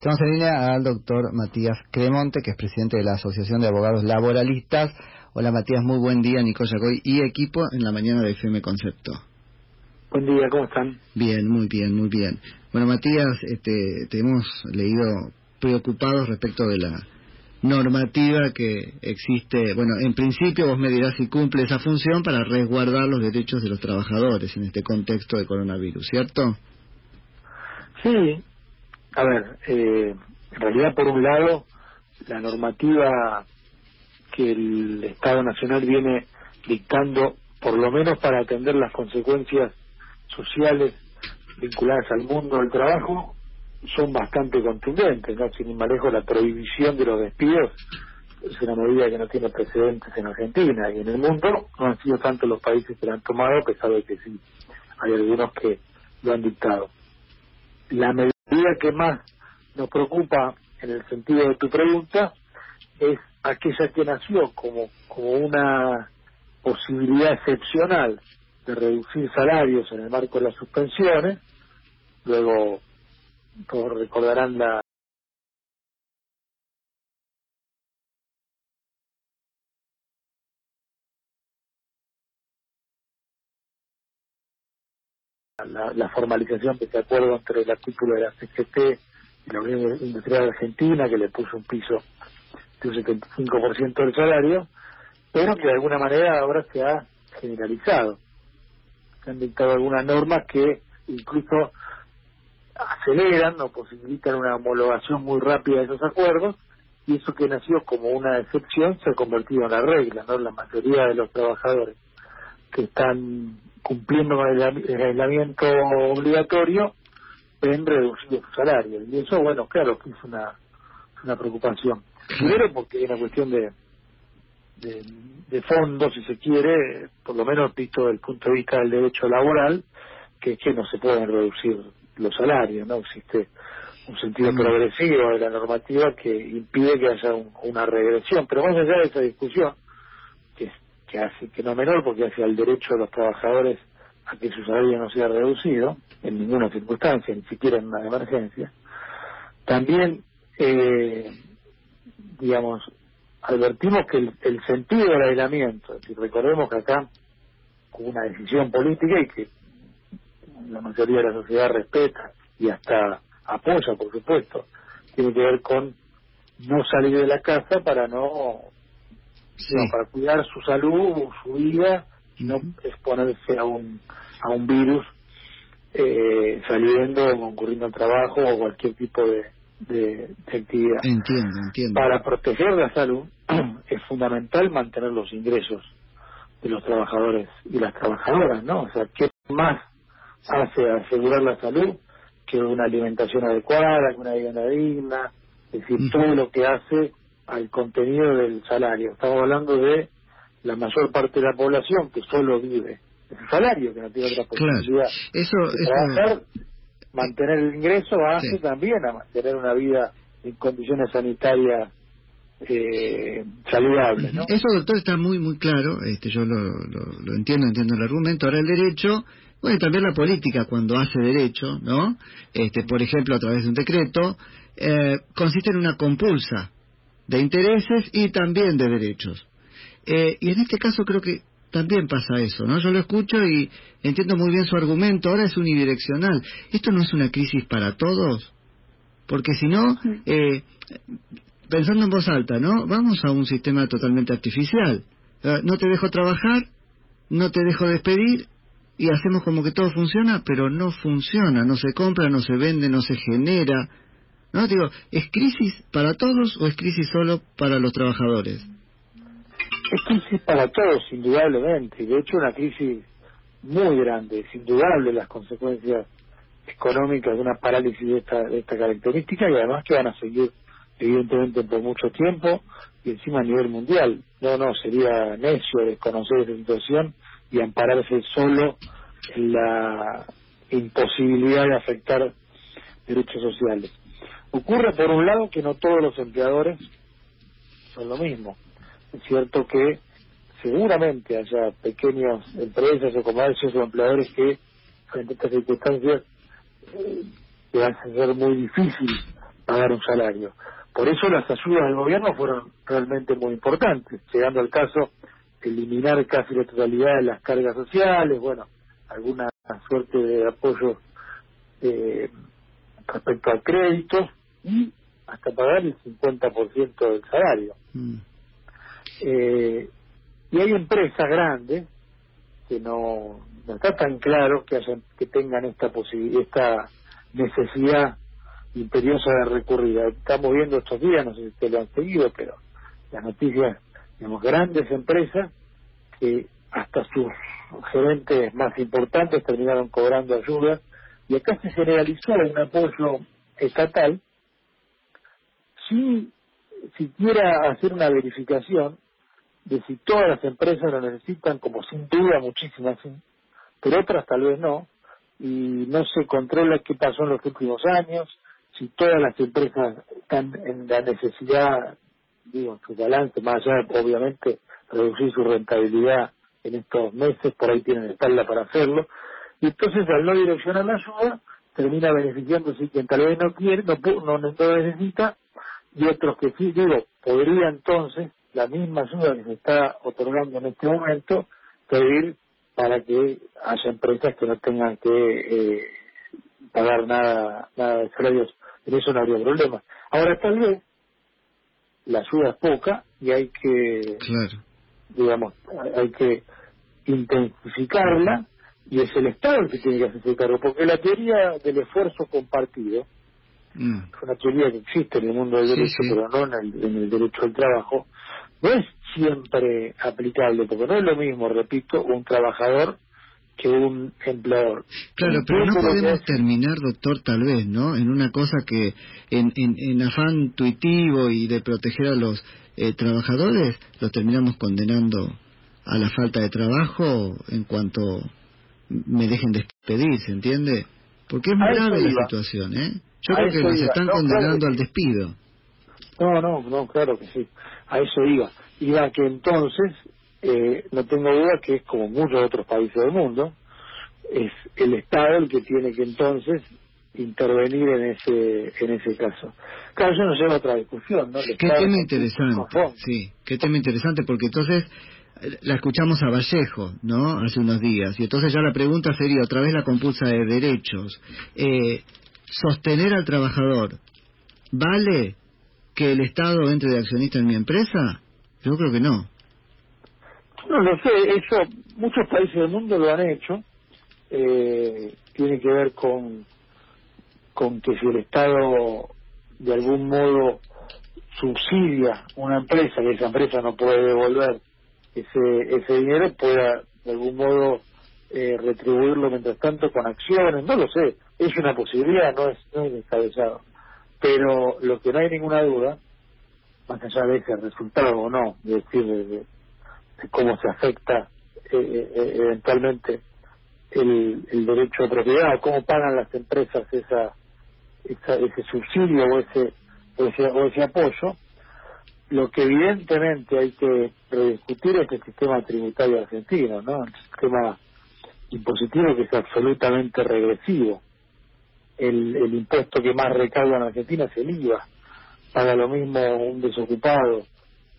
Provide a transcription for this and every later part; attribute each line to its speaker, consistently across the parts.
Speaker 1: Estamos en línea al doctor Matías Cremonte, que es presidente de la Asociación de Abogados Laboralistas. Hola Matías, muy buen día, Nico Yacoy y equipo en la mañana de FM Concepto.
Speaker 2: Buen día, ¿cómo están?
Speaker 1: Bien, muy bien, muy bien. Bueno, Matías, este, te hemos leído preocupados respecto de la normativa que existe. Bueno, en principio vos me dirás si cumple esa función para resguardar los derechos de los trabajadores en este contexto de coronavirus, ¿cierto?
Speaker 2: Sí, a ver, eh, en realidad por un lado, la normativa que el Estado Nacional viene dictando, por lo menos para atender las consecuencias sociales vinculadas al mundo del trabajo, son bastante contundentes, ¿no? Sin lejos, la prohibición de los despidos es una medida que no tiene precedentes en Argentina y en el mundo no han sido tantos los países que la han tomado, a pesar que sí, hay algunos que lo han dictado. La medida que más nos preocupa en el sentido de tu pregunta es aquella que nació como, como una posibilidad excepcional de reducir salarios en el marco de las suspensiones. Luego, como recordarán la, la, formalización de ese acuerdo entre el artículo de la CGT y la Unión Industrial Argentina, que le puso un piso de un 75% del salario, pero que de alguna manera ahora se ha generalizado. Se han dictado algunas normas que incluso aceleran o posibilitan una homologación muy rápida de esos acuerdos y eso que nació como una excepción se ha convertido en la regla, ¿no? La mayoría de los trabajadores que están cumpliendo con el, aislamiento obligatorio, ven reducido su salario. Y eso, bueno, claro que es una, una preocupación. Primero porque es una cuestión de, de, de fondo, si se quiere, por lo menos visto desde el punto de vista del derecho laboral, que es que no se pueden reducir los salarios, ¿no? Existe un sentido progresivo de la normativa que impide que haya una regresión. Pero más allá de esa discusión, que hace que no menor porque hace al derecho de los trabajadores a que su salario no sea reducido en ninguna circunstancia, ni siquiera en una emergencia. También, eh, digamos, advertimos que el, sentido del aislamiento, si recordemos que acá hubo una decisión política y que la mayoría de la sociedad respeta y hasta apoya, por supuesto, tiene que ver con no salir de la casa para no para cuidar su salud, su vida y no exponerse a un, a un virus eh, saliendo o concurriendo al trabajo o cualquier tipo de, de, actividad.
Speaker 1: Entiendo, entiendo.
Speaker 2: Para proteger la salud es fundamental mantener los ingresos de los trabajadores y las trabajadoras, ¿no? O sea, ¿qué más hace asegurar la salud que una alimentación adecuada, que una vivienda digna? Es decir, todo lo que hace al contenido del salario. Estamos hablando de la mayor parte de la población que solo vive el salario, que no tiene otra posibilidad
Speaker 1: Eso,
Speaker 2: trabajar, mantener el ingreso hace también a mantener una vida en condiciones sanitarias eh, saludables. ¿no?
Speaker 1: Eso, doctor, está muy, muy claro. Este, yo lo, lo, entiendo, entiendo el argumento. Ahora, el derecho bueno, también la política cuando hace derecho, ¿no? Este, por ejemplo, a través de un decreto, eh, consiste en una compulsa de intereses y también de derechos. Eh, y en este caso creo que también pasa eso, ¿no? Yo lo escucho y entiendo muy bien su argumento, ahora es unidireccional. ¿Esto no es una crisis para todos? Porque si no, eh, pensando en voz alta, ¿no? Vamos a un sistema totalmente artificial. Eh, no te dejo trabajar, no te dejo despedir y hacemos como que todo funciona, pero no funciona, no se compra, no se vende, no se genera, ¿No? Digo, ¿es crisis para todos o es crisis solo para los trabajadores?
Speaker 2: Es crisis para todos, indudablemente. De hecho, una crisis muy grande. Es indudable las consecuencias económicas de una parálisis de esta, de esta característica y además que van a seguir, evidentemente, por mucho tiempo y encima a nivel mundial. No, no, sería necio desconocer esa situación y ampararse solo en la imposibilidad de afectar derechos sociales. Ocurre, por un lado, que no todos los empleadores son lo mismo. Es cierto que seguramente haya pequeñas empresas o comercios o empleadores que, frente a estas circunstancias, eh, van a ser muy difícil pagar un salario. Por eso las ayudas del gobierno fueron realmente muy importantes, llegando al caso eliminar casi la totalidad de las cargas sociales, bueno, alguna suerte de apoyo eh, respecto al crédito y hasta pagar el 50% del salario. Mm. Eh, y hay empresas grandes que no, no está tan claro que hayan, que tengan esta esta necesidad imperiosa de recurrir. Estamos viendo estos días, no sé si ustedes lo han seguido, pero las noticias, digamos, grandes empresas que hasta sus gerentes más importantes terminaron cobrando ayuda y acá se generalizó un apoyo estatal sin siquiera hacer una verificación de si todas las empresas lo necesitan, como sin duda muchísimas sí, pero otras tal vez no, y no se controla qué pasó en los últimos años, si todas las empresas están en la necesidad, digo, su balance, más allá de obviamente reducir su rentabilidad en estos meses, por ahí tienen espalda para hacerlo, y entonces al no direccionar la ayuda, termina beneficiándose quien tal vez no quiere, no, no, no necesita, y otros que sí, digo, podría entonces la misma ayuda que se está otorgando en este momento pedir para que haya empresas que no tengan que eh, pagar nada nada de salarios. En eso no habría problema. Ahora tal vez la ayuda es poca y hay que digamos hay que intensificarla y es el Estado el que tiene que hacerse cargo porque la teoría del esfuerzo compartido mm. es una teoría que existe en el mundo del derecho pero no en el, en el derecho al trabajo no es siempre aplicable, porque no es lo mismo, repito, un trabajador que un empleador.
Speaker 1: Claro, pero no podemos terminar, doctor, tal vez, ¿no? En una cosa que en, en, afán tuitivo y de proteger a los eh, trabajadores, los terminamos condenando a la falta de trabajo en cuanto me dejen despedir, ¿se entiende? Porque es muy grave la situación, ¿eh? Yo creo que nos están condenando al despido.
Speaker 2: No, no, no, claro que sí a eso iba. Iba que entonces, eh, no tengo duda que es como muchos otros países del mundo, es el Estado el que tiene que entonces intervenir en ese en ese caso. Claro, eso nos lleva a otra discusión, ¿no?
Speaker 1: qué tema interesante, sí, qué tema interesante, porque entonces eh, la escuchamos a Vallejo, ¿no? Hace unos días, y entonces ya la pregunta sería otra vez la compulsa de derechos. Eh, sostener al trabajador, ¿vale que el Estado entre de accionista en mi empresa? Yo creo que no.
Speaker 2: No lo sé, eso muchos países del mundo lo han hecho. Eh, tiene que ver con, con que si el Estado de algún modo subsidia una empresa, que esa empresa no puede devolver ese, ese dinero, pueda de algún modo eh, retribuirlo mientras tanto con acciones, no lo sé, es una posibilidad, no es, no es descabellado pero lo que no hay ninguna duda, más allá de ese resultado o no, es decir, de, cómo se afecta eh, eh, eh, eventualmente el, el derecho de propiedad, cómo pagan las empresas esa, ese subsidio o ese, o ese, o ese apoyo, lo que evidentemente hay que rediscutir es el sistema tributario argentino, ¿no? El sistema impositivo que es absolutamente regresivo el, el impuesto que más recauda en Argentina es el IVA. Paga lo mismo un desocupado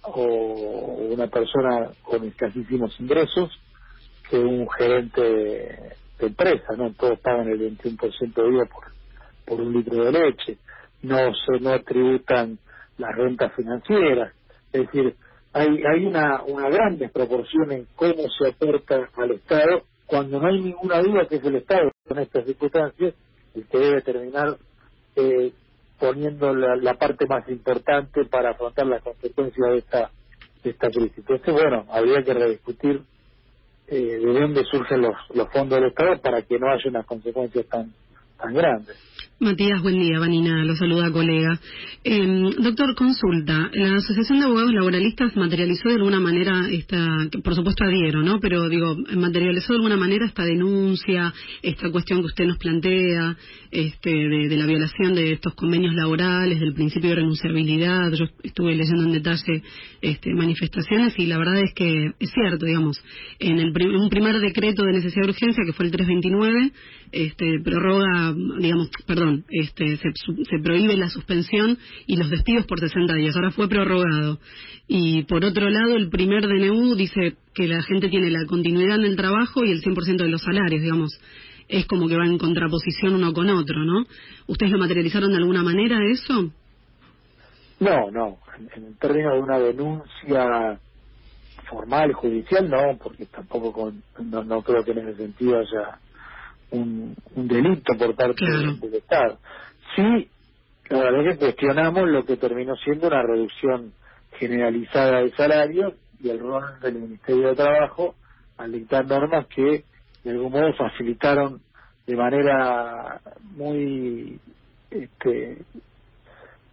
Speaker 2: o una persona con escasísimos ingresos que un gerente de, empresa, ¿no? Todos pagan el 21% de IVA por, por un litro de leche. No se no tributan las rentas financieras. Es decir, hay, hay una, una gran desproporción en cómo se aporta al Estado cuando no hay ninguna duda que es el Estado en estas circunstancias el que debe terminar eh, poniendo la, parte más importante para afrontar las consecuencias de esta de esta crisis. Entonces, bueno, habría que rediscutir eh, de dónde surgen los, los fondos del Estado para que no haya unas consecuencias tan tan grandes.
Speaker 3: Matías, buen día. Vanina lo saluda, colega. Eh, doctor, consulta. La Asociación de Abogados Laboralistas materializó de alguna manera esta, por supuesto adhiero, ¿no? Pero digo, materializó de alguna manera esta denuncia, esta cuestión que usted nos plantea, este, de, la violación de estos convenios laborales, del principio de renunciabilidad. Yo estuve leyendo en detalle este, manifestaciones y la verdad es que es cierto, digamos, en el un primer decreto de necesidad de urgencia, que fue el 329, este, prorroga, digamos, perdón, este, se, se prohíbe la suspensión y los despidos por 60 días. Ahora fue prorrogado. Y por otro lado, el primer DNU dice que la gente tiene la continuidad en el trabajo y el 100% de los salarios, digamos. Es como que va en contraposición uno con otro, ¿no? ¿Ustedes lo materializaron de alguna manera eso?
Speaker 2: No, no. En, términos de una denuncia formal, judicial, no, porque tampoco con, no, no creo que en ese sentido haya un, un delito por parte del Estado. Sí, la verdad es que cuestionamos lo que terminó siendo una reducción generalizada de salario y el rol del Ministerio de Trabajo al dictar normas que de algún modo facilitaron de manera muy este,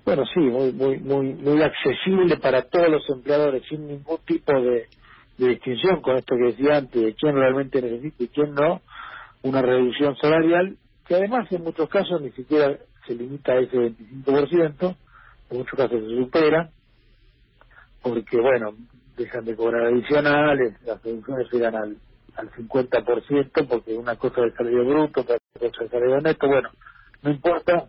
Speaker 2: bueno, sí, muy, muy, muy, muy accesible para todos los empleadores, sin ningún tipo de, distinción con esto que decía antes, de quién realmente necesita y quién no, una reducción salarial, que además en muchos casos ni siquiera se limita a ese 25%, en muchos casos se supera, porque, bueno, dejan de cobrar adicionales, las reducciones llegan al, al 50%, porque una cosa es salario bruto, otra cosa es salario neto, bueno, no importa,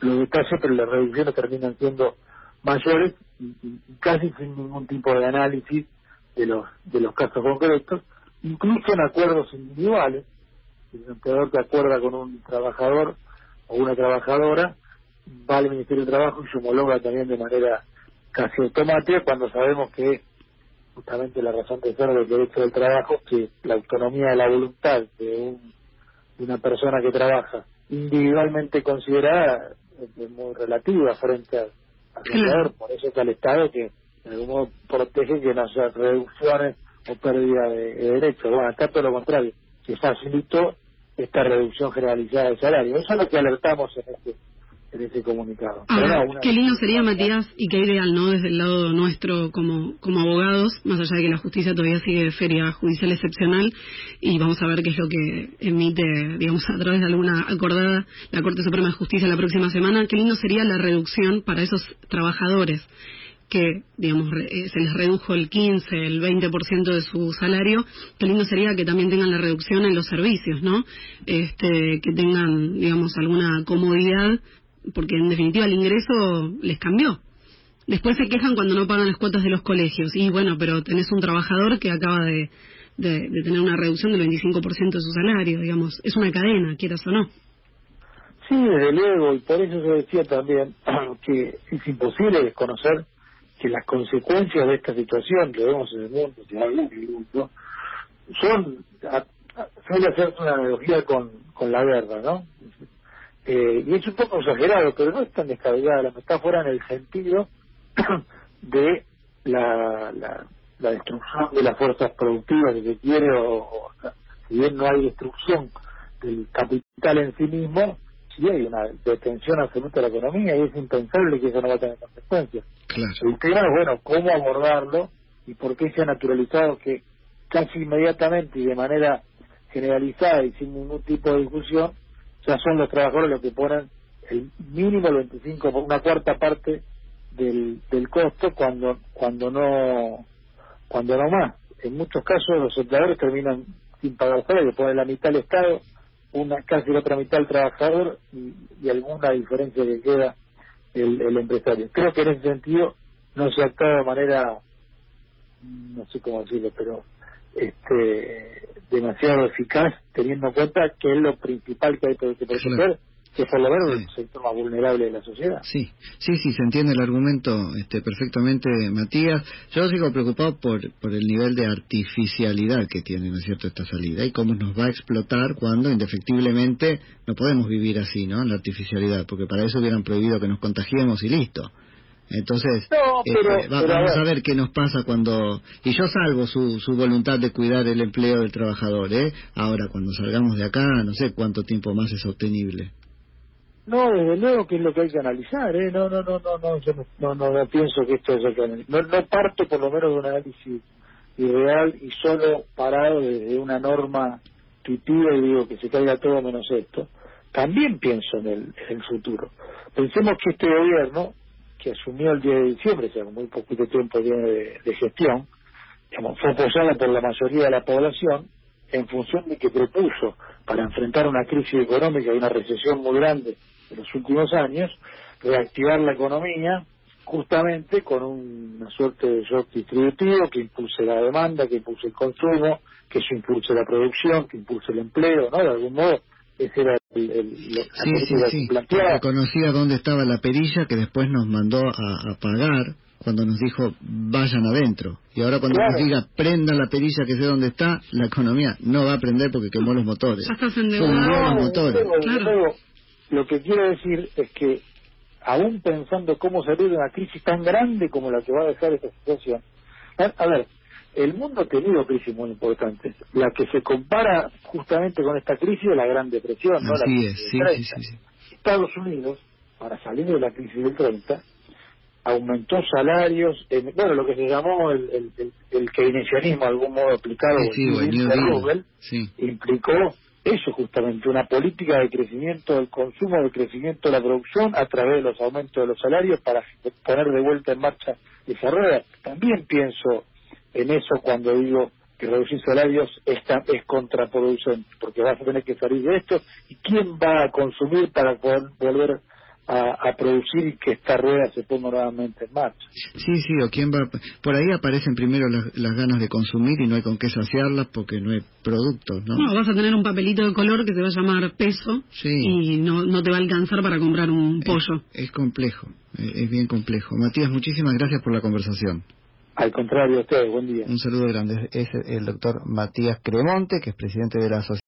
Speaker 2: los detalles, pero las reducciones terminan siendo mayores y, casi sin ningún tipo de análisis de los de los casos concretos, incluso en acuerdos individuales. El empleador que acuerda con un trabajador o una trabajadora va al Ministerio de Trabajo y se homologa también de manera casi automática cuando sabemos que justamente la razón de ser del derecho del trabajo es que la autonomía de la voluntad de, un, de una persona que trabaja individualmente considerada es muy relativa frente al, al por eso que el Estado que de algún modo protege que no haya reducciones o pérdida de, derechos. Bueno, acá todo lo contrario, que facilitó esta reducción generalizada de salario. Eso es lo que alertamos en este en ese comunicado.
Speaker 3: qué lindo sería, Matías, y qué ideal, ¿no? Desde el lado nuestro como, como abogados, más allá de que la justicia todavía sigue de feria judicial excepcional, y vamos a ver qué es lo que emite, digamos, a través de alguna acordada la Corte Suprema de Justicia la próxima semana, qué lindo sería la reducción para esos trabajadores que, digamos, eh, se les redujo el 15, el 20% de su salario, qué lindo sería que también tengan la reducción en los servicios, ¿no? Este, que tengan, digamos, alguna comodidad porque en definitiva el ingreso les cambió. Después se quejan cuando no pagan las cuotas de los colegios. Y bueno, pero tenés un trabajador que acaba de, de, tener una reducción del 25% de su salario, digamos. Es una cadena, quieras o no.
Speaker 2: Sí, desde luego, y por eso se decía también que es imposible desconocer que las consecuencias de esta situación que vemos en el mundo, en el mundo, son, suele hacerse una analogía con, con la guerra, ¿no? Eh, y es un poco exagerado, pero no es tan descabellada la metáfora en el sentido de la, la, la, destrucción de las fuerzas productivas que quiere, o, si bien no hay destrucción del capital en sí mismo, sí hay una detención absoluta de la economía y es impensable que eso no va a tener consecuencias. El tema es, bueno, cómo abordarlo y por qué se ha naturalizado que casi inmediatamente y de manera generalizada y sin ningún tipo de discusión ya son los trabajadores los que ponen el mínimo el 25 una cuarta parte del, del costo cuando cuando no cuando no más en muchos casos los empleadores terminan sin pagar salario ponen la mitad al estado una casi la otra mitad al trabajador y, alguna diferencia que queda el, el empresario. Creo que en ese sentido no se actuado de manera no sé cómo decirlo pero este demasiado eficaz teniendo en cuenta que es lo principal que hay que proteger que es por lo menos el sector más vulnerable de la sociedad.
Speaker 1: Sí, sí, sí, se entiende el argumento este, perfectamente, Matías. Yo sigo preocupado por, por el nivel de artificialidad que tiene, ¿no es cierto?, esta salida y cómo nos va a explotar cuando, indefectiblemente, no podemos vivir así, ¿no?, en la artificialidad, porque para eso hubieran prohibido que nos contagiemos y listo. Entonces,
Speaker 2: eh,
Speaker 1: vamos a ver qué nos pasa cuando... Y yo salvo su, su voluntad de cuidar el empleo del trabajador, ¿eh? Ahora, cuando salgamos de acá, no sé cuánto tiempo más es sostenible.
Speaker 2: No, desde luego que es lo que hay que analizar, ¿eh? No, no, no, no, no, yo no, no, no, pienso que esto es lo que no, no parto por lo menos de un análisis ideal y solo parado desde una norma intuitiva y digo que se caiga todo menos esto. También pienso en el, futuro. Pensemos que este gobierno que asumió el 10 de diciembre, o sea, muy poquito tiempo de, de gestión, digamos, fue apoyada por la mayoría de la población, en función de que propuso para enfrentar una crisis económica y una recesión muy grande en los últimos años, reactivar la economía justamente con una suerte de shock distributivo que impulse la demanda, que impulse el consumo, que eso impulse la producción, que impulse el empleo, ¿no? De algún modo, ese era el, el,
Speaker 1: sí, sí, sí. Conocía dónde estaba la perilla que después nos mandó a, pagar cuando nos dijo vayan adentro. Y ahora cuando nos diga prendan la perilla que sé dónde está, la economía no va a prender porque quemó los motores.
Speaker 3: Ya estás los
Speaker 2: motores. Lo que quiero decir es que aún pensando cómo salir de una crisis tan grande como la que va a dejar esta situación, a ver, el mundo ha tenido crisis muy importantes. La que se compara justamente con esta crisis es la Gran Depresión, ¿no?
Speaker 1: Así es, sí, sí, sí,
Speaker 2: Estados Unidos, para salir de la crisis del 30, aumentó salarios, en, bueno, lo que se llamó el, el, el, keynesianismo, de algún modo aplicado,
Speaker 1: sí, Google,
Speaker 2: implicó eso justamente, una política de crecimiento del consumo, de crecimiento de la producción a través de los aumentos de los salarios para poner de vuelta en marcha esa rueda. También pienso en eso cuando digo que reducir salarios es, es contraproducente, porque vas a tener que salir de esto y quién va a consumir para poder volver a, producir y que esta rueda se ponga nuevamente en marcha.
Speaker 1: Sí, sí, o quién va. Por ahí aparecen primero las, ganas de consumir y no hay con qué saciarlas porque no hay productos, ¿no?
Speaker 3: No, vas a tener un papelito de color que te va a llamar peso y no, no te va a alcanzar para comprar un pollo.
Speaker 1: Es, complejo, es bien complejo. Matías, muchísimas gracias por la conversación.
Speaker 2: Al contrario, a ustedes, buen día.
Speaker 1: Un saludo grande. Es el doctor Matías Cremonte, que es presidente de la Asociación.